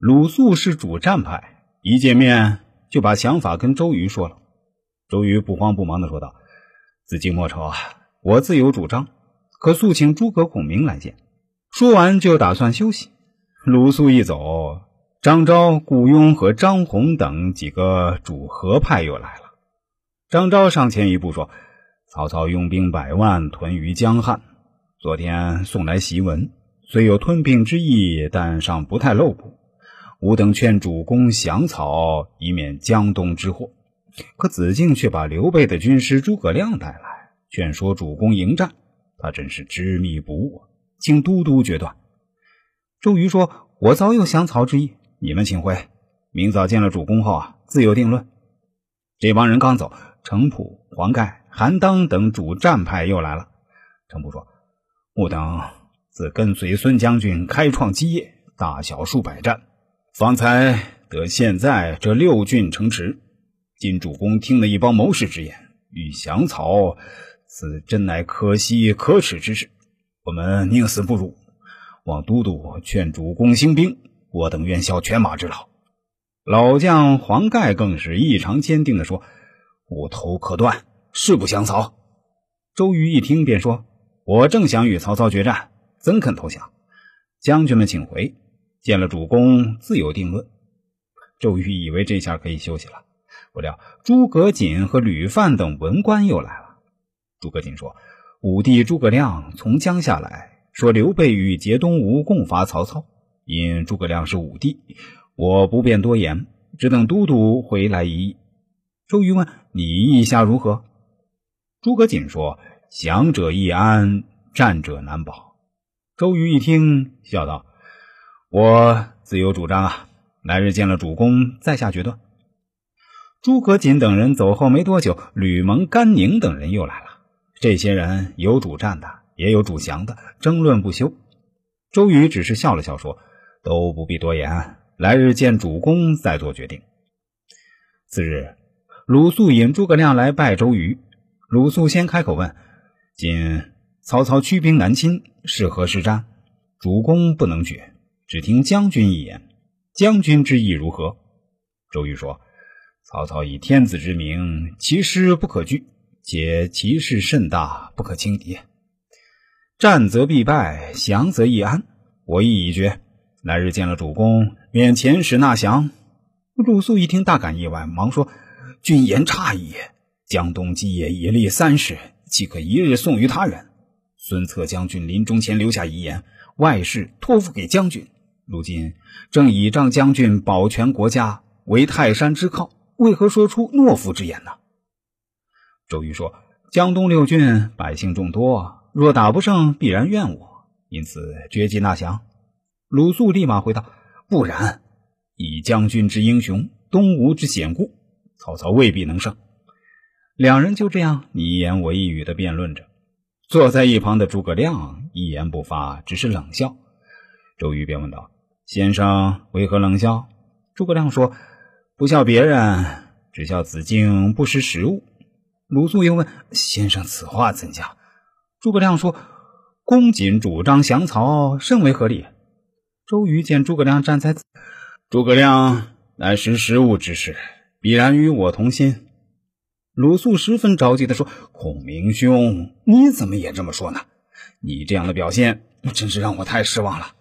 鲁肃是主战派，一见面就把想法跟周瑜说了。周瑜不慌不忙的说道：“子敬莫愁啊，我自有主张，可速请诸葛孔明来见。”说完就打算休息。鲁肃一走，张昭、顾雍和张宏等几个主和派又来了。张昭上前一步说：“曹操用兵百万屯于江汉，昨天送来檄文，虽有吞并之意，但尚不太露骨。”吾等劝主公降曹，以免江东之祸。可子敬却把刘备的军师诸葛亮带来，劝说主公迎战。他真是执迷不悟，请都督决断。周瑜说：“我早有降曹之意，你们请回。明早见了主公后啊，自有定论。”这帮人刚走，程普、黄盖、韩当等主战派又来了。程普说：“吾等自跟随孙将军开创基业，大小数百战。”方才得现在这六郡城池，今主公听了一帮谋士之言，欲降曹，此真乃可惜可耻之事。我们宁死不辱，望都督劝主公兴兵，我等愿效犬马之劳。老将黄盖更是异常坚定地说：“我头可断，誓不降曹。”周瑜一听便说：“我正想与曹操决战，怎肯投降？将军们请回。”见了主公，自有定论。周瑜以为这下可以休息了，不料诸葛瑾和吕范等文官又来了。诸葛瑾说：“武帝诸葛亮从江下来，说刘备与节东吴共伐曹操。因诸葛亮是武帝，我不便多言，只等都督回来一议。”周瑜问：“你意下如何？”诸葛瑾说：“降者易安，战者难保。”周瑜一听，笑道。我自有主张啊！来日见了主公，再下决断。诸葛瑾等人走后没多久，吕蒙、甘宁等人又来了。这些人有主战的，也有主降的，争论不休。周瑜只是笑了笑，说：“都不必多言，来日见主公再做决定。”次日，鲁肃引诸葛亮来拜周瑜。鲁肃先开口问：“今曹操驱兵南侵，是何是战？主公不能决。”只听将军一言，将军之意如何？周瑜说：“曹操以天子之名，其师不可拒，且其势甚大，不可轻敌。战则必败，降则易安。我意已决，来日见了主公，免遣使纳降。”鲁肃一听，大感意外，忙说：“君言差矣！江东基业已立三世，岂可一日送于他人？孙策将军临终前留下遗言，外事托付给将军。”如今正倚仗将军保全国家，为泰山之靠，为何说出懦夫之言呢？周瑜说：“江东六郡百姓众多，若打不胜，必然怨我，因此决计纳降。”鲁肃立马回道：“不然，以将军之英雄，东吴之险固，曹操未必能胜。”两人就这样你一言我一语的辩论着。坐在一旁的诸葛亮一言不发，只是冷笑。周瑜便问道。先生为何冷笑？诸葛亮说：“不笑别人，只笑子敬不识时务。”鲁肃又问：“先生此话怎讲？”诸葛亮说：“公瑾主张降曹，甚为合理。”周瑜见诸葛亮站在，诸葛亮乃识时务之士，必然与我同心。鲁肃十分着急地说：“孔明兄，你怎么也这么说呢？你这样的表现，真是让我太失望了。”